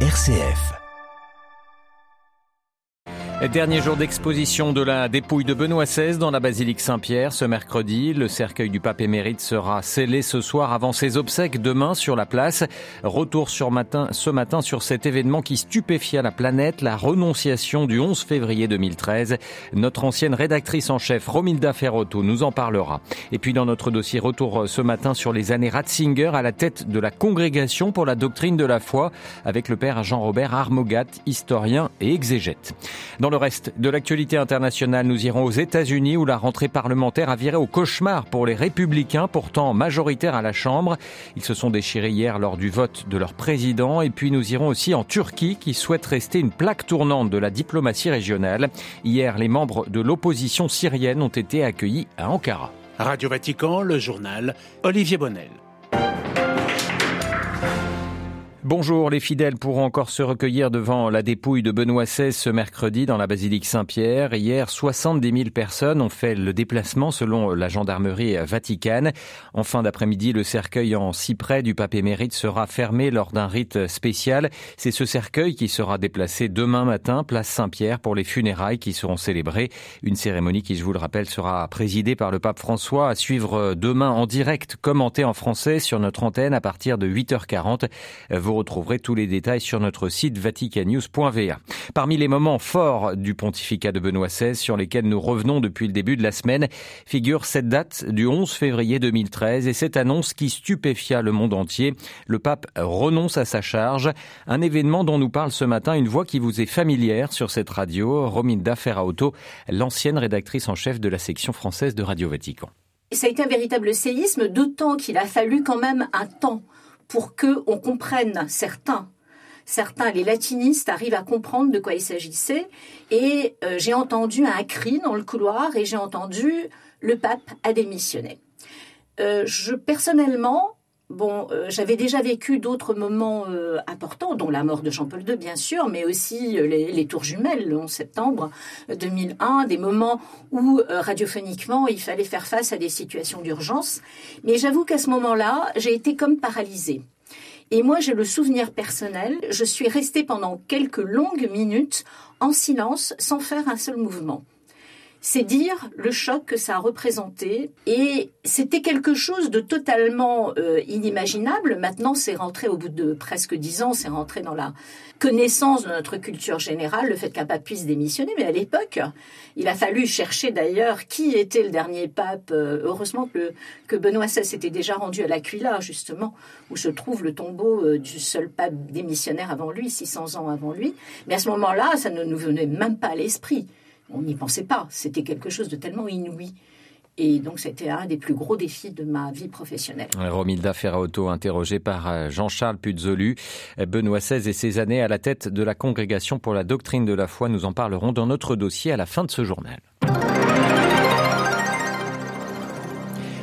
RCF. Dernier jour d'exposition de la dépouille de Benoît XVI dans la basilique Saint-Pierre ce mercredi. Le cercueil du pape émérite sera scellé ce soir avant ses obsèques demain sur la place. Retour ce matin sur cet événement qui stupéfia la planète, la renonciation du 11 février 2013. Notre ancienne rédactrice en chef, Romilda Ferrotto, nous en parlera. Et puis dans notre dossier, retour ce matin sur les années Ratzinger à la tête de la congrégation pour la doctrine de la foi avec le père Jean-Robert Armogat, historien et exégète. Le reste de l'actualité internationale, nous irons aux États-Unis où la rentrée parlementaire a viré au cauchemar pour les républicains, pourtant majoritaires à la Chambre. Ils se sont déchirés hier lors du vote de leur président. Et puis nous irons aussi en Turquie qui souhaite rester une plaque tournante de la diplomatie régionale. Hier, les membres de l'opposition syrienne ont été accueillis à Ankara. Radio Vatican, le journal Olivier Bonnel. Bonjour, les fidèles pourront encore se recueillir devant la dépouille de Benoît XVI ce mercredi dans la basilique Saint-Pierre. Hier, 70 000 personnes ont fait le déplacement selon la gendarmerie vaticane. En fin d'après-midi, le cercueil en cyprès du pape émérite sera fermé lors d'un rite spécial. C'est ce cercueil qui sera déplacé demain matin, place Saint-Pierre, pour les funérailles qui seront célébrées. Une cérémonie qui, je vous le rappelle, sera présidée par le pape François à suivre demain en direct, commenté en français sur notre antenne à partir de 8h40. Vous retrouverez tous les détails sur notre site vaticanews.va. Parmi les moments forts du pontificat de Benoît XVI sur lesquels nous revenons depuis le début de la semaine figure cette date du 11 février 2013 et cette annonce qui stupéfia le monde entier. Le pape renonce à sa charge, un événement dont nous parle ce matin une voix qui vous est familière sur cette radio, Rominda Ferrauto, l'ancienne rédactrice en chef de la section française de Radio Vatican. Ça a été un véritable séisme, d'autant qu'il a fallu quand même un temps pour que on comprenne certains certains, les latinistes, arrivent à comprendre de quoi il s'agissait. Et euh, j'ai entendu un cri dans le couloir et j'ai entendu le pape a démissionné. Euh, je personnellement, Bon, euh, j'avais déjà vécu d'autres moments euh, importants, dont la mort de Jean-Paul II, bien sûr, mais aussi euh, les, les, tours jumelles le 11 septembre 2001, des moments où radiophoniquement il fallait faire face à des situations d'urgence. Mais j'avoue qu'à ce moment-là, j'ai été comme paralysée. Et moi, j'ai le souvenir personnel, je suis restée pendant quelques longues minutes en silence, sans faire un seul mouvement c'est dire le choc que ça a représenté. Et c'était quelque chose de totalement euh, inimaginable. Maintenant, c'est rentré au bout de presque dix ans, c'est rentré dans la connaissance de notre culture générale, le fait qu'un pape puisse démissionner. Mais à l'époque, il a fallu chercher d'ailleurs qui était le dernier pape. Euh, heureusement que, Benoît XVI s'était déjà rendu à l'Aquila, justement, où se trouve le tombeau euh, du seul pape démissionnaire avant lui, 600 ans avant lui. Mais à ce moment-là, ça ne nous venait même pas à l'esprit on n'y pensait pas. C'était quelque chose de tellement inouï. Et donc, c'était un des plus gros défis de ma vie professionnelle. Romilda Ferraoto, interrogée par euh, Jean-Charles Puzolu. Benoît XVI et ses années à la tête de la Congrégation pour la doctrine de la foi. Nous en parlerons dans notre dossier à la fin de ce journal.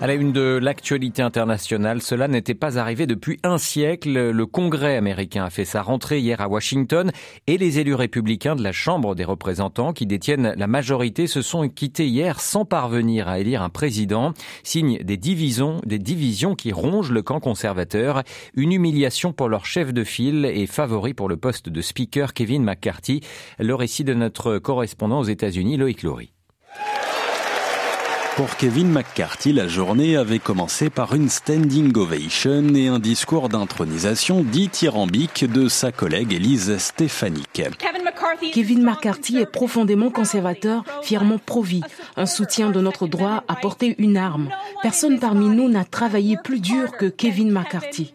À la une de l'actualité internationale, cela n'était pas arrivé depuis un siècle. Le Congrès américain a fait sa rentrée hier à Washington et les élus républicains de la Chambre des représentants qui détiennent la majorité se sont quittés hier sans parvenir à élire un président. Signe des divisions, des divisions qui rongent le camp conservateur. Une humiliation pour leur chef de file et favori pour le poste de speaker Kevin McCarthy. Le récit de notre correspondant aux États-Unis, Loïc Laurie. Pour Kevin McCarthy, la journée avait commencé par une standing ovation et un discours d'intronisation dithyrambique de sa collègue Elise Stefanik. Kevin McCarthy est profondément conservateur, fièrement pro-vie, un soutien de notre droit à porter une arme. Personne parmi nous n'a travaillé plus dur que Kevin McCarthy.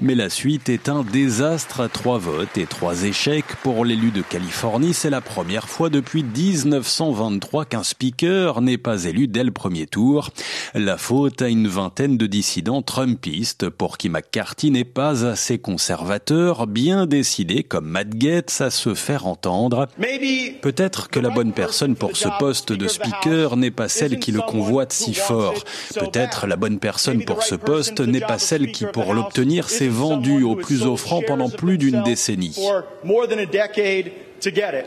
Mais la suite est un désastre à trois votes et trois échecs. Pour l'élu de Californie, c'est la première fois depuis 1923 qu'un speaker n'est pas élu dès le premier tour. La faute à une vingtaine de dissidents trumpistes pour qui McCarthy n'est pas assez conservateur, bien décidé comme Matt Gaetz à se faire entendre. Peut-être que la bonne personne pour ce poste de speaker n'est pas celle qui le convoite si fort. Peut-être la bonne personne pour ce poste n'est pas celle qui, pour l'obtenir, s'est vendue au plus offrant pendant plus d'une décennie.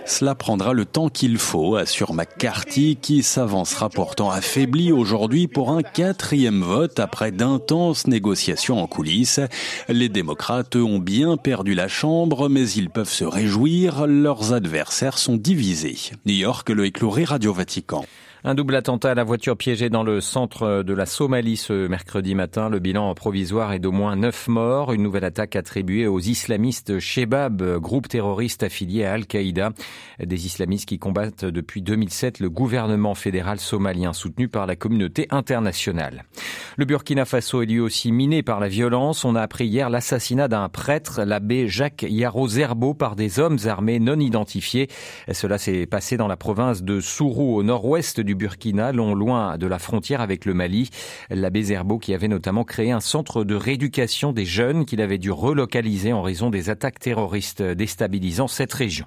Cela prendra le temps qu'il faut, assure McCarthy, qui s'avancera pourtant affaibli aujourd'hui pour un quatrième vote après d'intenses négociations en coulisses. Les démocrates ont bien perdu la Chambre, mais ils peuvent se réjouir, leurs adversaires sont divisés. New York, le écloué Radio Vatican. Un double attentat à la voiture piégée dans le centre de la Somalie ce mercredi matin. Le bilan provisoire est d'au moins neuf morts. Une nouvelle attaque attribuée aux islamistes Shebab, groupe terroriste affilié à Al-Qaïda. Des islamistes qui combattent depuis 2007 le gouvernement fédéral somalien soutenu par la communauté internationale. Le Burkina Faso est lui aussi miné par la violence. On a appris hier l'assassinat d'un prêtre, l'abbé Jacques Yaro Zerbo, par des hommes armés non identifiés. Cela s'est passé dans la province de Sourou, au nord-ouest du Burkina, long loin de la frontière avec le Mali. L'abbé Zerbo qui avait notamment créé un centre de rééducation des jeunes qu'il avait dû relocaliser en raison des attaques terroristes déstabilisant cette région.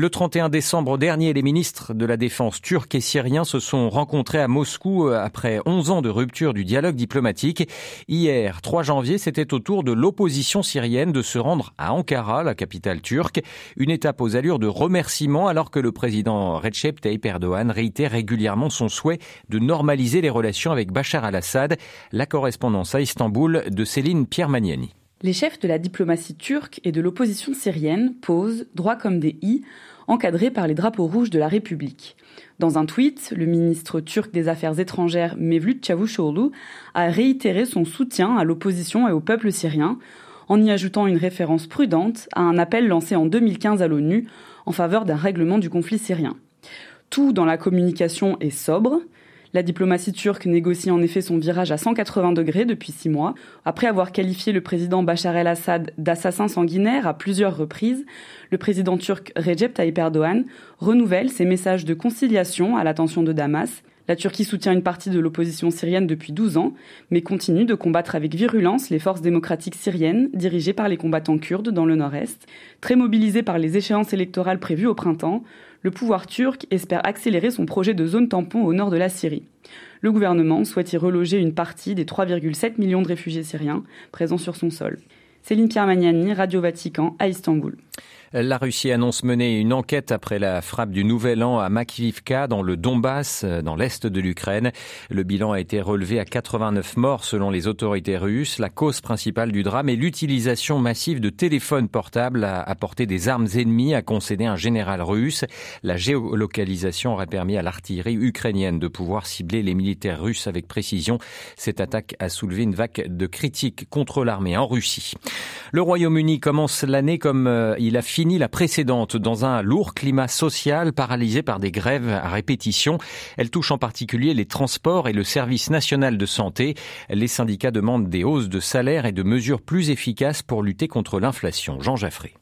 Le 31 décembre dernier, les ministres de la Défense turcs et syriens se sont rencontrés à Moscou euh, après 11 ans de rupture du dialogue diplomatique. Hier, 3 janvier, c'était au tour de l'opposition syrienne de se rendre à Ankara, la capitale turque, une étape aux allures de remerciement alors que le président Recep Tayyip Erdogan réitère régulièrement son souhait de normaliser les relations avec Bachar al-Assad. La correspondance à Istanbul de Céline Pierre-Magnani. Les chefs de la diplomatie turque et de l'opposition syrienne posent, droit comme des i, encadrés par les drapeaux rouges de la République. Dans un tweet, le ministre turc des Affaires étrangères Mevlut Çavuşoğlu a réitéré son soutien à l'opposition et au peuple syrien en y ajoutant une référence prudente à un appel lancé en 2015 à l'ONU en faveur d'un règlement du conflit syrien. Tout dans la communication est sobre, la diplomatie turque négocie en effet son virage à 180 degrés depuis six mois. Après avoir qualifié le président Bachar el-Assad d'assassin sanguinaire à plusieurs reprises, le président turc Recep Tayyip Erdogan renouvelle ses messages de conciliation à l'attention de Damas. La Turquie soutient une partie de l'opposition syrienne depuis 12 ans, mais continue de combattre avec virulence les forces démocratiques syriennes dirigées par les combattants kurdes dans le nord-est. Très mobilisés par les échéances électorales prévues au printemps, le pouvoir turc espère accélérer son projet de zone tampon au nord de la Syrie. Le gouvernement souhaite y reloger une partie des 3,7 millions de réfugiés syriens présents sur son sol. Céline Pierre Magnani, Radio Vatican, à Istanbul. La Russie annonce mener une enquête après la frappe du Nouvel An à Makivka dans le Donbass, dans l'est de l'Ukraine. Le bilan a été relevé à 89 morts selon les autorités russes. La cause principale du drame est l'utilisation massive de téléphones portables à apporter des armes ennemies, a concédé un général russe. La géolocalisation aurait permis à l'artillerie ukrainienne de pouvoir cibler les militaires russes avec précision. Cette attaque a soulevé une vague de critiques contre l'armée en Russie. Le Royaume-Uni commence l'année comme euh, il a la précédente dans un lourd climat social paralysé par des grèves à répétition. Elle touche en particulier les transports et le service national de santé. Les syndicats demandent des hausses de salaire et de mesures plus efficaces pour lutter contre l'inflation. Jean Jaffré.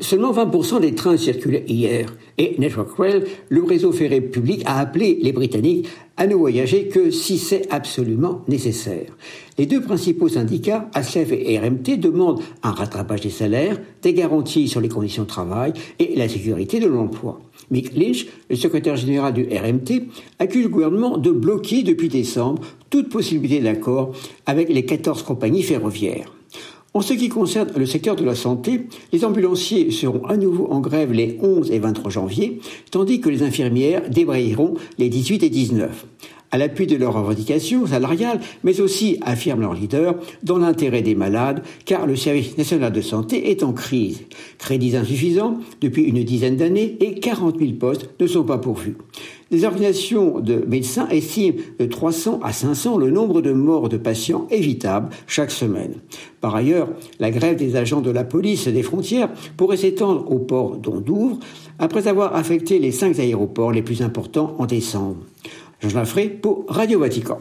Seulement 20% des trains circulaient hier et Network Rail, le réseau ferré public, a appelé les Britanniques à ne voyager que si c'est absolument nécessaire. Les deux principaux syndicats, ASLEF et RMT, demandent un rattrapage des salaires, des garanties sur les conditions de travail et la sécurité de l'emploi. Mick Lynch, le secrétaire général du RMT, accuse le gouvernement de bloquer depuis décembre toute possibilité d'accord avec les 14 compagnies ferroviaires. En ce qui concerne le secteur de la santé, les ambulanciers seront à nouveau en grève les 11 et 23 janvier, tandis que les infirmières débrayeront les 18 et 19 à l'appui de leurs revendications salariales, mais aussi, affirment leurs leaders, dans l'intérêt des malades, car le service national de santé est en crise. Crédits insuffisants depuis une dizaine d'années et 40 000 postes ne sont pas pourvus. Les organisations de médecins estiment de 300 à 500 le nombre de morts de patients évitables chaque semaine. Par ailleurs, la grève des agents de la police des frontières pourrait s'étendre au port d'Ondouvre après avoir affecté les cinq aéroports les plus importants en décembre. Jean ferai pour Radio Vatican.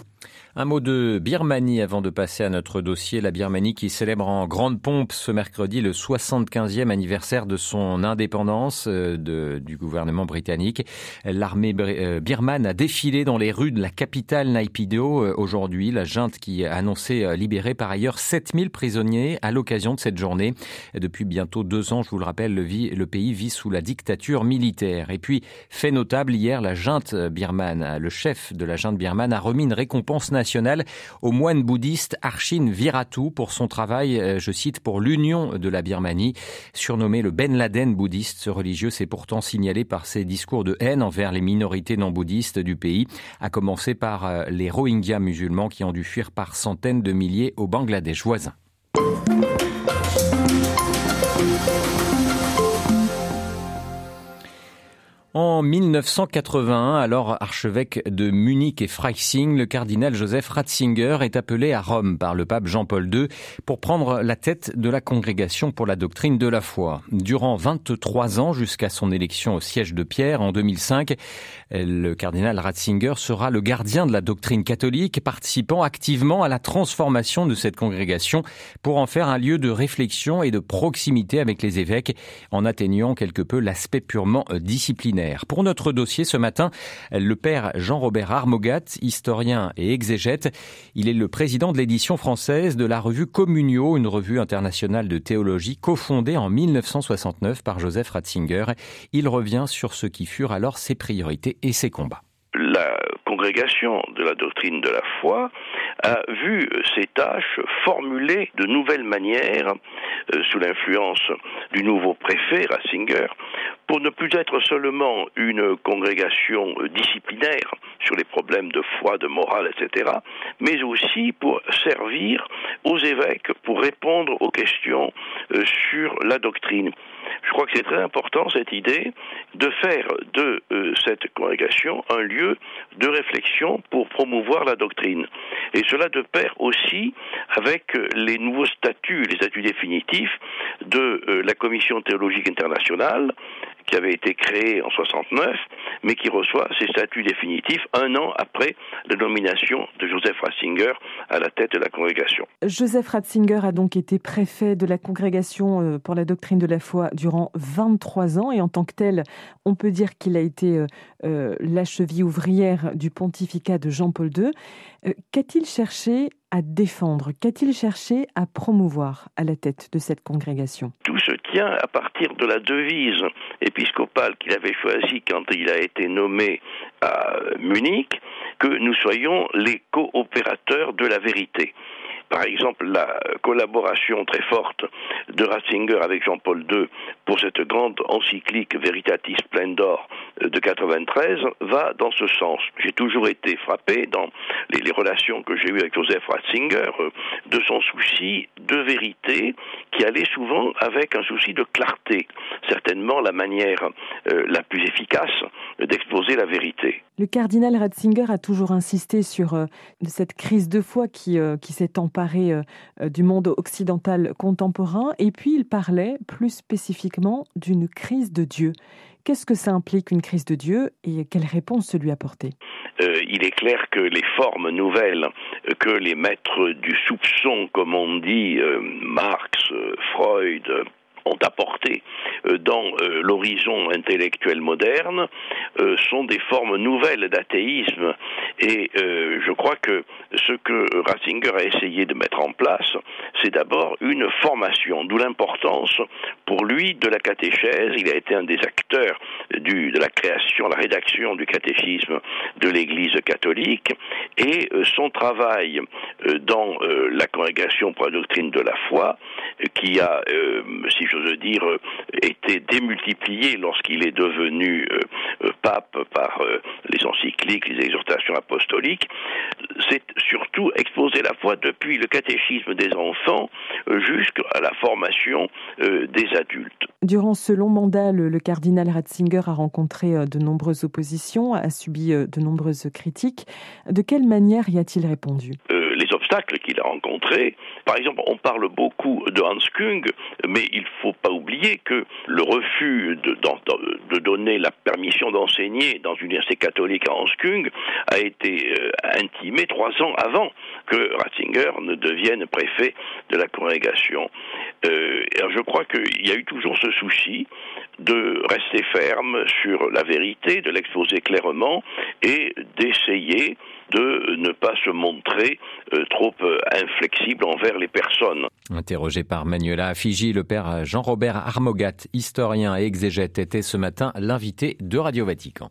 Un mot de Birmanie avant de passer à notre dossier. La Birmanie qui célèbre en grande pompe ce mercredi le 75e anniversaire de son indépendance euh, du gouvernement britannique. L'armée euh, birmane a défilé dans les rues de la capitale Naypyidaw euh, aujourd'hui. La junte qui a annoncé libérer par ailleurs 7000 prisonniers à l'occasion de cette journée. Depuis bientôt deux ans, je vous le rappelle, le, le pays vit sous la dictature militaire. Et puis, fait notable, hier, la junte birmane, le chef de la junte birmane a remis une récompense nationale au moine bouddhiste Archin Viratu pour son travail, euh, je cite, pour l'union de la Birmanie. Surnommé le Ben Laden bouddhiste, ce religieux s'est pourtant signalé par ses discours de haine envers les minorités non bouddhistes du pays, à commencer par euh, les Rohingyas musulmans qui ont dû fuir par centaines de milliers au Bangladesh voisin. En 1981, alors archevêque de Munich et Freising, le cardinal Joseph Ratzinger est appelé à Rome par le pape Jean-Paul II pour prendre la tête de la congrégation pour la doctrine de la foi. Durant 23 ans jusqu'à son élection au siège de Pierre en 2005, le cardinal Ratzinger sera le gardien de la doctrine catholique, participant activement à la transformation de cette congrégation pour en faire un lieu de réflexion et de proximité avec les évêques en atténuant quelque peu l'aspect purement disciplinaire pour notre dossier ce matin, le père Jean-Robert Armogat, historien et exégète. Il est le président de l'édition française de la revue Communio, une revue internationale de théologie cofondée en 1969 par Joseph Ratzinger. Il revient sur ce qui furent alors ses priorités et ses combats. La congrégation de la doctrine de la foi a vu ses tâches formulées de nouvelles manières sous l'influence du nouveau préfet Ratzinger pour ne plus être seulement une congrégation euh, disciplinaire sur les problèmes de foi, de morale, etc., mais aussi pour servir aux évêques, pour répondre aux questions euh, sur la doctrine. Je crois que c'est très important cette idée de faire de cette congrégation un lieu de réflexion pour promouvoir la doctrine. Et cela de pair aussi avec les nouveaux statuts, les statuts définitifs de euh, la Commission théologique internationale qui avait été créée en 69, mais qui reçoit ses statuts définitifs un an après la nomination de Joseph Ratzinger à la tête de la congrégation. Joseph Ratzinger a donc été préfet de la congrégation euh, pour la doctrine de la foi durant 23 ans et en tant que tel, on peut dire qu'il a été euh, euh, la cheville ouvrière du pontificat de Jean-Paul II. Qu'a-t-il cherché à défendre? Qu'a-t-il cherché à promouvoir à la tête de cette congrégation? Tout se à partir de la devise. Épiscopale qu'il avait choisie quand il a été nommé à Munich, que nous soyons les coopérateurs de la vérité. Par exemple la collaboration très forte de Ratzinger avec Jean-Paul II pour cette grande encyclique Veritatis Splendor de 93 va dans ce sens. J'ai toujours été frappé dans les, relations que j'ai eues avec Joseph Ratzinger euh, de son souci de vérité qui allait souvent avec un souci de clarté, certainement la manière euh, la plus efficace d'exposer la vérité. Le cardinal Ratzinger a toujours insisté sur euh, cette crise de foi qui, s'est emparée du monde occidental contemporain, et puis il parlait plus spécifiquement d'une crise de Dieu. Qu'est-ce que ça implique une crise de Dieu et quelle réponse se lui apporter? Euh, Il est clair que les formes nouvelles que les maîtres du soupçon, comme on dit, Marx, Freud, ont apporté euh, dans euh, l'horizon intellectuel moderne euh, sont des formes nouvelles d'athéisme et je crois que ce que Ratzinger a essayé de mettre en place, c'est d'abord une formation, d'où l'importance pour lui de la catéchèse. Il a été un des acteurs du, de la création, la rédaction du catéchisme de l'Église catholique et son travail dans la congrégation pour la doctrine de la foi, qui a, si j'ose dire, été démultiplié lorsqu'il est devenu euh, euh, pape par euh, les encycliques, les exhortations apostoliques, c'est surtout exposer la foi depuis le catéchisme des enfants jusqu'à la formation des adultes. Durant ce long mandat, le, cardinal Ratzinger a rencontré de nombreuses oppositions, a subi de nombreuses critiques. De quelle manière y a-t-il répondu? Les obstacles qu'il a rencontrés. Par exemple, on parle beaucoup de Hans Kung, mais il ne faut pas oublier que le refus de, donner la permission d'enseigner dans une université catholique à Hans Kung a été euh, intimé trois ans avant que Ratzinger ne devienne préfet de la congrégation. Euh, je crois qu'il y a eu toujours ce souci de rester ferme sur la vérité, de l'exposer clairement et d'essayer de ne pas se montrer euh, trop euh, inflexible envers les personnes. Interrogé par Manuela Fiji, le père Jean-Robert Armogat, historien et exégète, était ce matin l'invité de Radio Vatican.